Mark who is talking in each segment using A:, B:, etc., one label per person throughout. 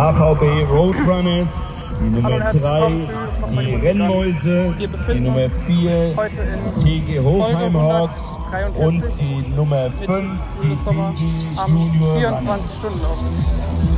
A: HVB Roadrunners, die Nummer 3, die Rennmäuse, die Nummer 4, TG Hofheim Hawks und die Nummer 5, die
B: am 24 Stunden laufen.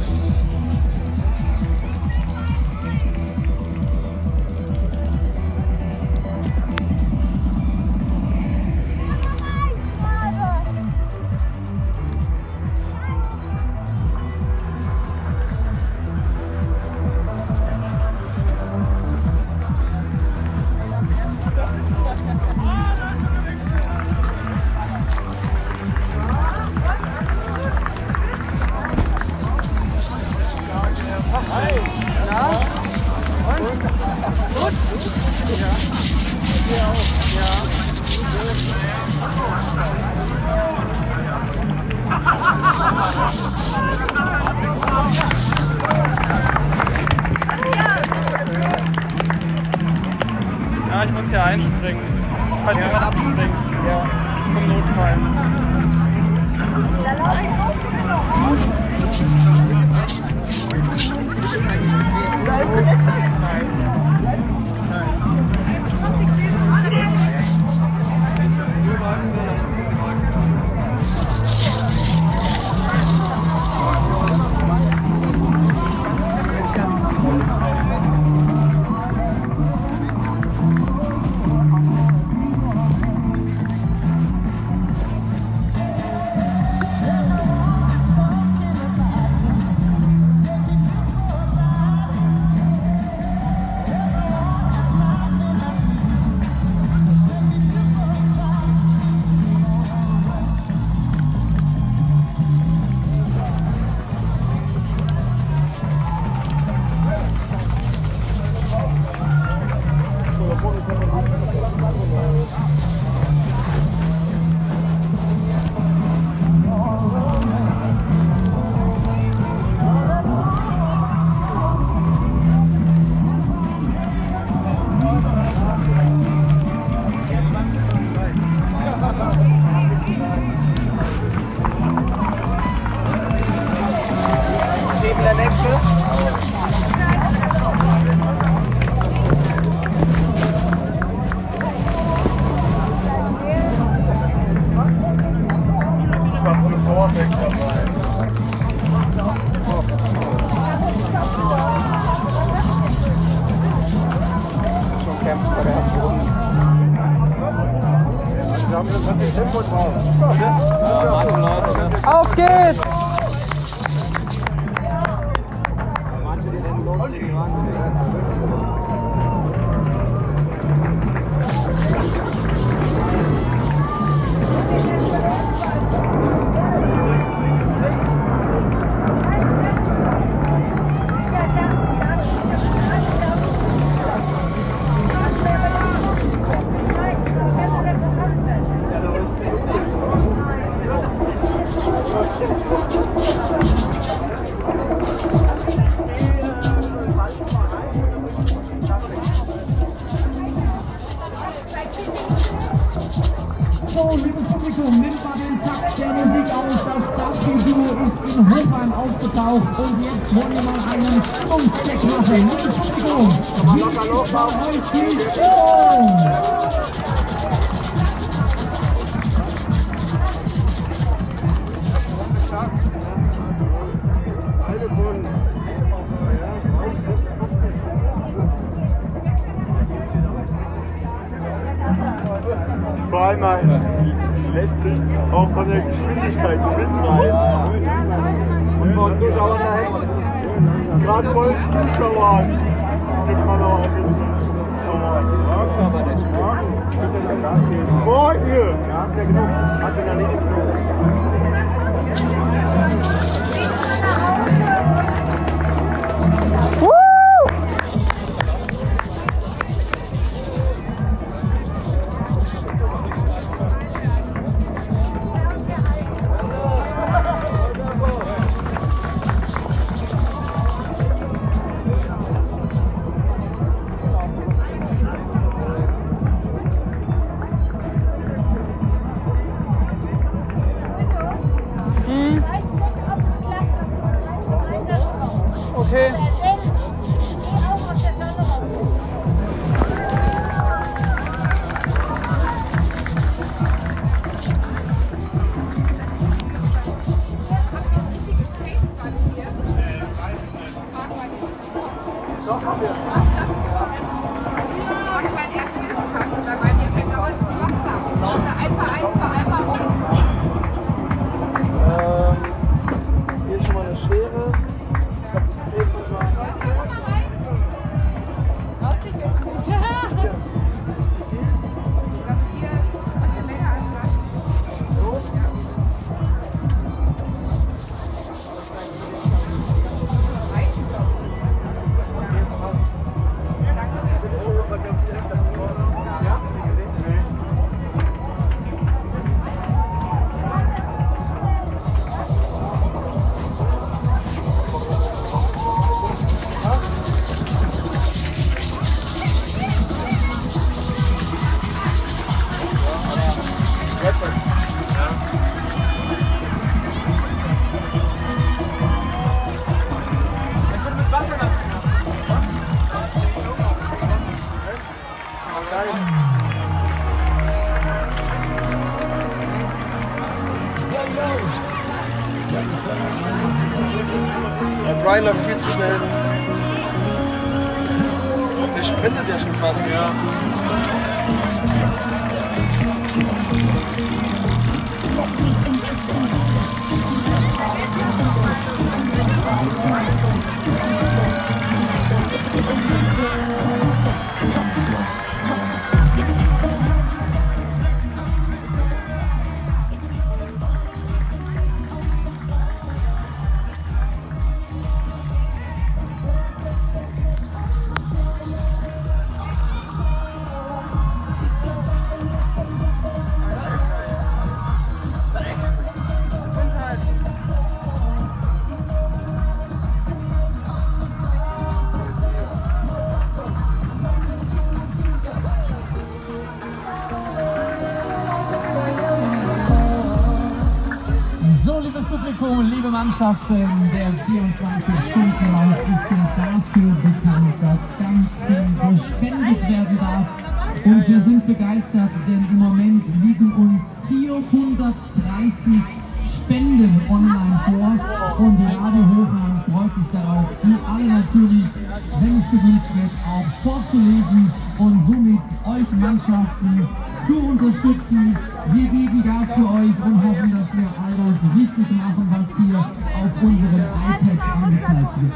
B: Auf geht's!
C: So, liebes Publikum, nimmt mal den Takt der Musik auf. Das Barbie-Duo ist in Hofheim aufgetaucht und jetzt wollen wir mal einen Stimmungscheck machen. Liebes Publikum, wie ist bei euch die Stimmung?
D: Vor allem letztlich auch von der Geschwindigkeit mitreißen. Und von Zuschauern da hängt. Gerade voll Zuschauer gibt man auch ein bisschen. Morgen! Ja, habt ihr genug. Hat ihr da nicht
B: Okay.
E: Hier Der Brian läuft viel zu schnell. Der sprintet ja schon fast. Ja.
C: So, Mannschaften, der 24-Stunden-Lauf ist ja dafür bekannt, dass ganz viel gespendet werden darf. Und wir sind begeistert, denn Wir geben Gas für euch und hoffen, dass wir alles richtig machen, was hier auf unserem iPad angezeigt wird.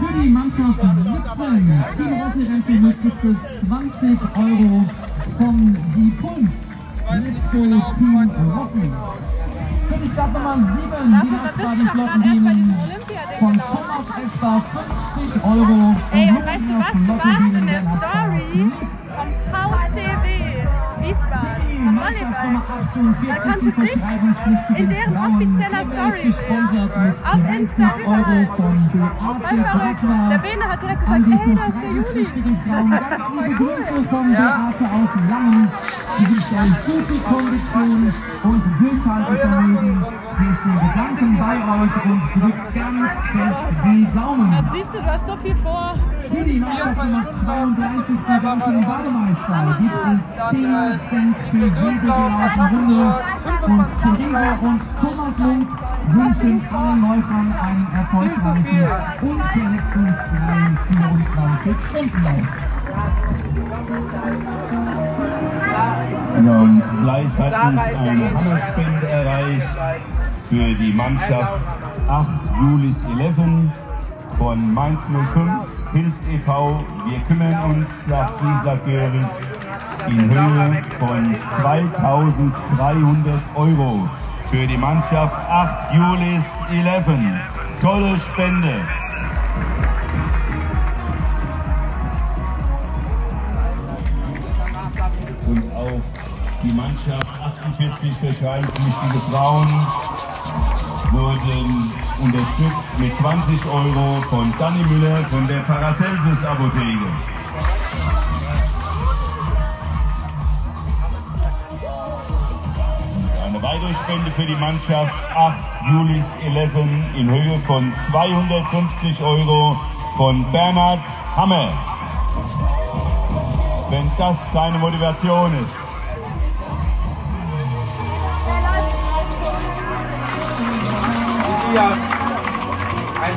C: Für die Mannschaft 17, Team Rossi Rennsel gibt es 20 Euro von die Puls. Let's go Team Rossi. Für die Startnummer 7, die Lastwagen Flottenbienen von Thomas Esper 50 Euro.
F: Ey,
C: Und
F: weißt du was? Du warst in der Story vom VCW Wiesbaden,
C: Die
F: vom
C: Mannschaft
F: Volleyball.
C: Nummer 48,
F: Da kannst du dich in deren offizieller Story
C: gesponsert mit
F: Auf Insta
C: 30 Euro
F: überall.
C: von
F: Voll
C: Beate
F: verrückt.
C: Breckner.
F: Der Bene hat direkt gesagt, ey, da ist der Juli.
C: Beate aus Langen. Die wünscht euch gute Kondition und Durchhaltevermögen. Sie ist den Gedanken bei euch und drückt ganz fest die Daumen.
F: Siehst du, du hast so viel vor.
C: Für die Mannschaft Nummer 32, die Danken Bademeister, gibt es 10 Cent für jede gelaufene Runde. Und Theresa und Thomas Lunk wünschen allen Läufern einen erfolgreichen und verletzungsfreien 24-Stunden-Lauf.
A: Ja, und gleich hat uns eine Hammerspende erreicht für die Mannschaft 8 Julis 11 von Mainz 05, Hilf e.V. Wir kümmern uns, sagt Lisa Göring, in Höhe von 2300 Euro für die Mannschaft 8 Julis 11. Tolle Spende. und auch die Mannschaft 48 verschreibungspflichtige Frauen wurden unterstützt mit 20 Euro von Danny Müller von der Paracelsus Apotheke. Eine Weitere Spende für die Mannschaft 8 Julis 11 in Höhe von 250 Euro von Bernhard Hamme. Wenn das keine Motivation ist.
B: Ja. Eine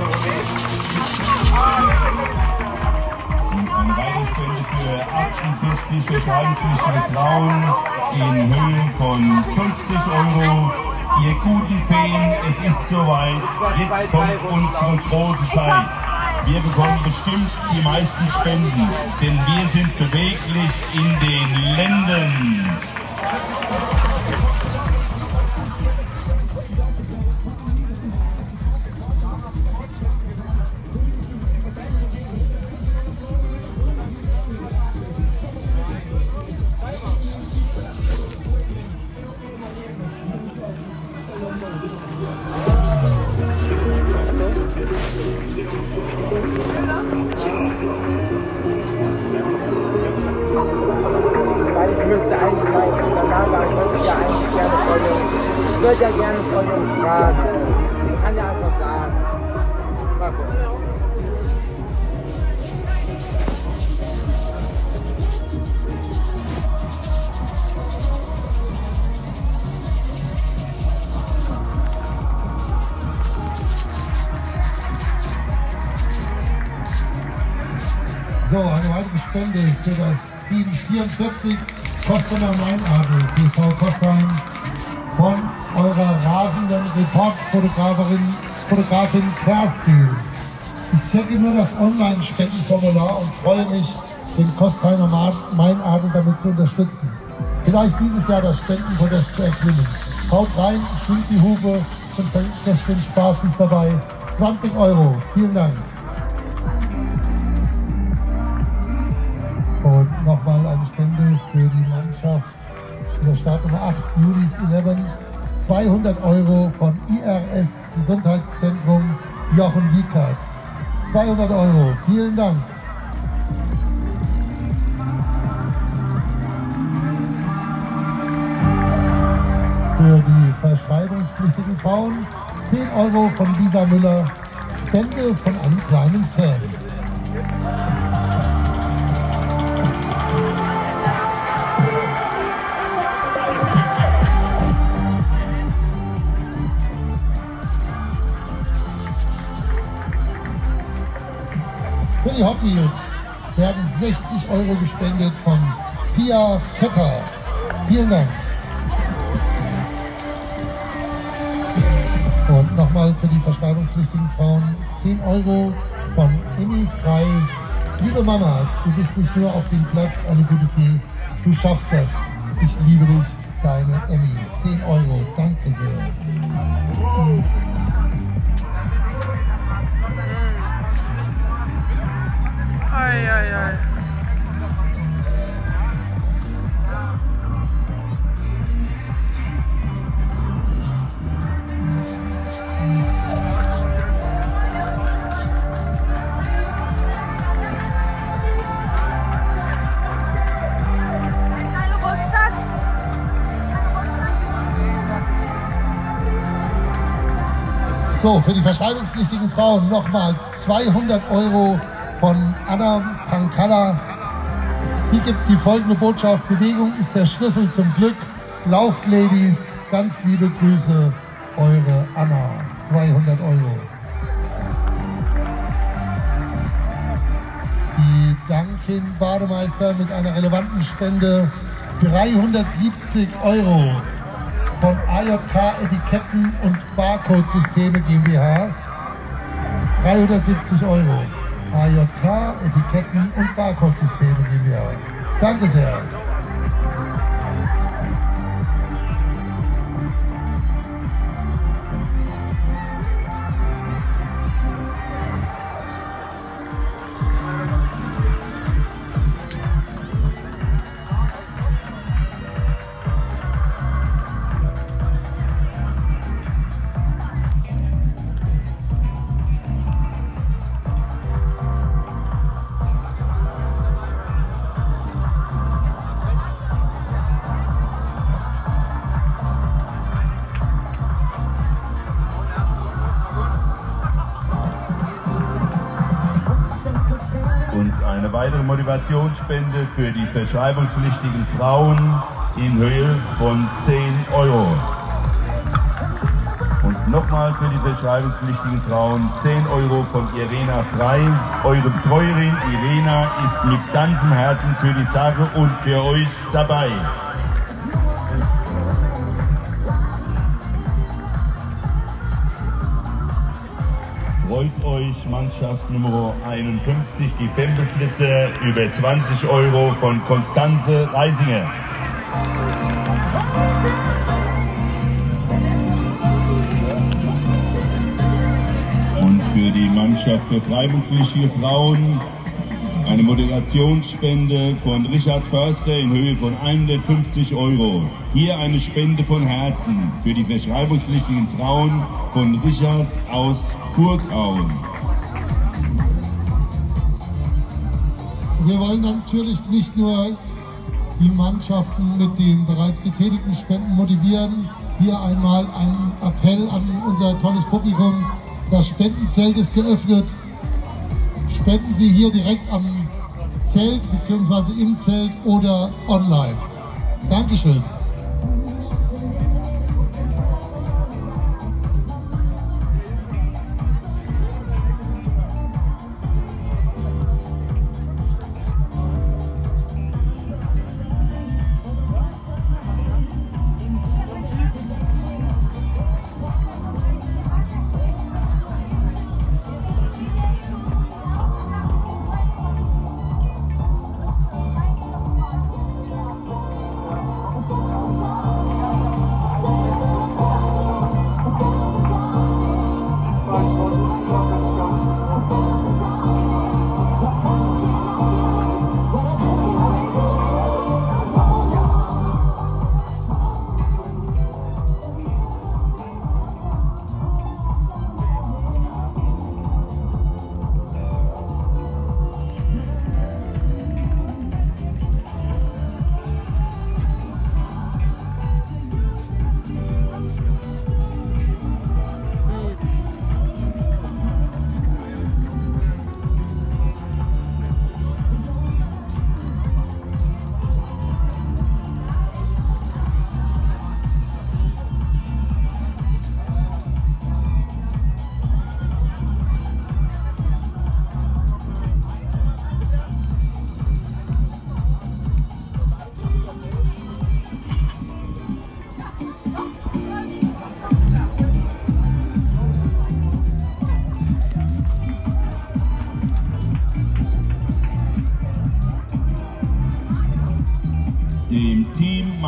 A: eine weitere Spende für 48 verschreibungspflichtige Frauen in Höhe von 50 Euro. Ihr guten Feen, es ist soweit. Jetzt kommt unsere große Zeit. Wir bekommen bestimmt die meisten Spenden, denn wir sind beweglich in den Ländern.
G: So, eine weitere Spende für das Team 44 Kostener Meinadel, TV Kostheim, von eurer rasenden Reportfotografin Fotografin Kerstin. Ich checke nur das Online-Spendenformular und freue mich, den Kostheimer Meinadel damit zu unterstützen. Vielleicht dieses Jahr das Spendenpodest zu erklimmen. Haut rein, schwingt die Hufe und vergesst den Spaß ist dabei. 20 Euro. Vielen Dank. Die Mannschaft der Startnummer 8, Julis 11. 200 Euro von IRS Gesundheitszentrum Jochen Wiekert. 200 Euro, vielen Dank. Für die verschreibungspflichtigen Frauen 10 Euro von Lisa Müller. Spende von einem kleinen Fan. Die Hot werden 60 Euro gespendet von Pia Vetter. Vielen Dank. Und nochmal für die verschreibungspflichtigen Frauen 10 Euro von Emmy Frei. Liebe Mama, du bist nicht nur auf dem Platz eine gute Fee, du schaffst das. Ich liebe dich, deine Emmy. 10 Euro, danke sehr. So, für die verschreibungspflichtigen Frauen nochmals 200 Euro von Anna Pankala. Sie gibt die folgende Botschaft. Bewegung ist der Schlüssel zum Glück. Lauft, Ladies. Ganz liebe Grüße, eure Anna. 200 Euro. Die Dunkin Bademeister mit einer relevanten Spende 370 Euro von AJK Etiketten und Barcode-Systeme GmbH. 370 Euro. AJK Etiketten und Barcode-Systeme GmbH. Danke sehr.
A: Weitere Motivationsspende für die verschreibungspflichtigen Frauen in Höhe von 10 Euro. Und nochmal für die verschreibungspflichtigen Frauen 10 Euro von Irena Frei. Eure Betreuerin Irena ist mit ganzem Herzen für die Sache und für euch dabei. Freut euch Mannschaft Nummer 51, die Pempelflitze, über 20 Euro von Konstanze Reisinger. Und für die Mannschaft für freiwilligpflichtige Frauen eine Moderationsspende von Richard Förster in Höhe von 150 Euro. Hier eine Spende von Herzen für die verschreibungspflichtigen Frauen von Richard aus Burgauen.
G: Wir wollen natürlich nicht nur die Mannschaften mit den bereits getätigten Spenden motivieren. Hier einmal ein Appell an unser tolles Publikum. Das Spendenzelt ist geöffnet. Spenden Sie hier direkt am Zelt bzw. im Zelt oder online. Dankeschön.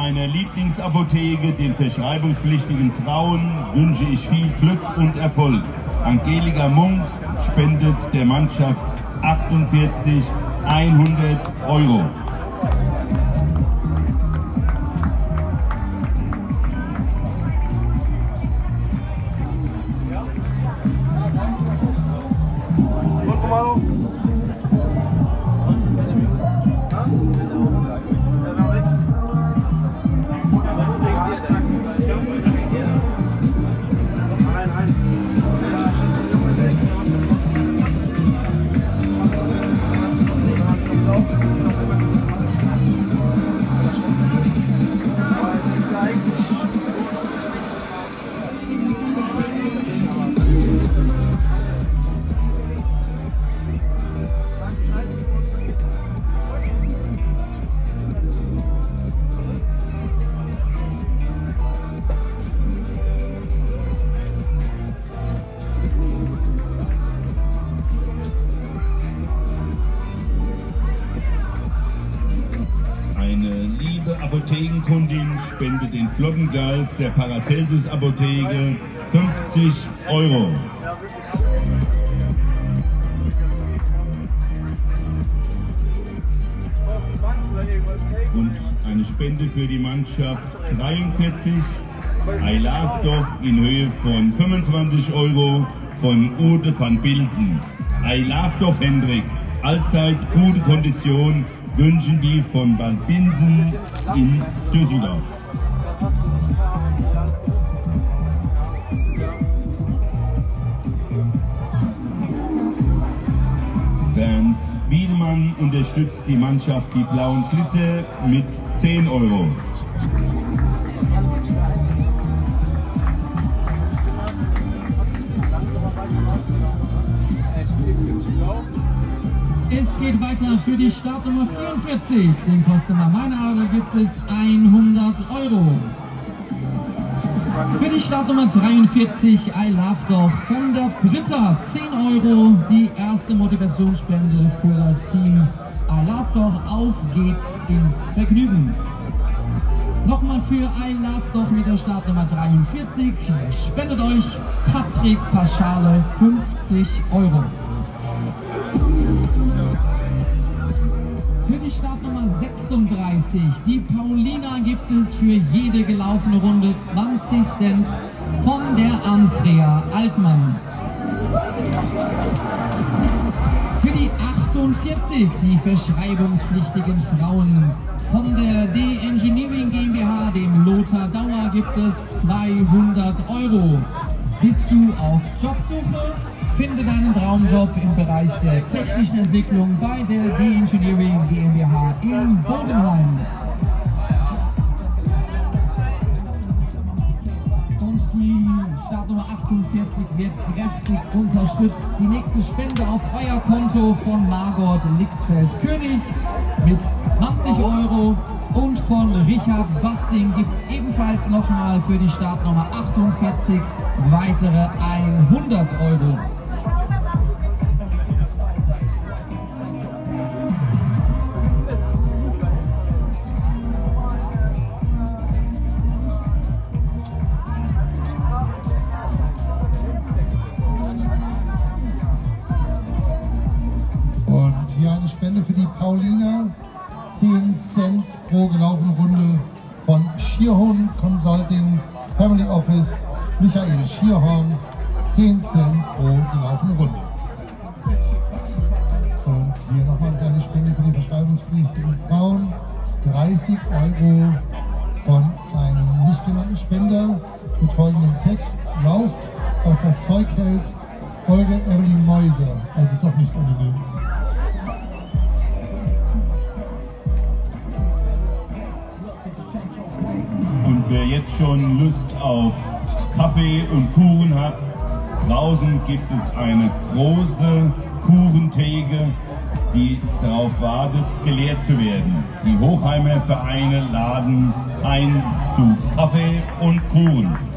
A: Meiner Lieblingsapotheke, den verschreibungspflichtigen Frauen, wünsche ich viel Glück und Erfolg. Angelika Munk spendet der Mannschaft 48 100 Euro. Flottengeist der Paracelsus Apotheke 50 Euro. Und eine Spende für die Mannschaft 43 I Love Doch in Höhe von 25 Euro von Ute van Bilsen. I Love Doch Hendrik, allzeit gute Kondition wünschen die von Bad Binsen in Düsseldorf. Hochmann unterstützt die Mannschaft die Blauen Flitze mit 10 Euro.
C: Es geht weiter für die Startnummer 44. Den Customer Meinadel gibt es 100 Euro. Für die Startnummer 43 I Love Doch von der Britta 10 Euro. Die erste Motivationsspende für das Team I Love Doch. Auf geht's ins Vergnügen. Nochmal für I Love Doch mit der Startnummer 43. Spendet euch Patrick Paschale 50 Euro. Für die Startnummer 36, die Paulina, gibt es für jede gelaufene Runde 20 Cent von der Andrea Altmann. Für die 48, die verschreibungspflichtigen Frauen von der D-Engineering GmbH, dem Lothar Dauer, gibt es 200 Euro. Bist du auf Jobsuche? Finde deinen Traumjob im Bereich der technischen Entwicklung bei der D-Engineering GmbH in Bodenheim. Und die Startnummer 48 wird kräftig unterstützt. Die nächste Spende auf euer Konto von Margot Lixfeld-König mit 20 Euro. Und von Richard Basting gibt es ebenfalls nochmal für die Startnummer 48 weitere 100 Euro.
G: Von einem nicht genannten Spender mit folgendem Text. Lauft, was das Zeug hält. Eure Evelyn Mäuser. Also doch nicht anonym.
A: Und wer jetzt schon Lust auf Kaffee und Kuchen hat, draußen gibt es eine große Kuchentheke, die darauf wartet, geleert zu werden. Die Hochheimer Vereine laden ein zu Kaffee und Kuchen.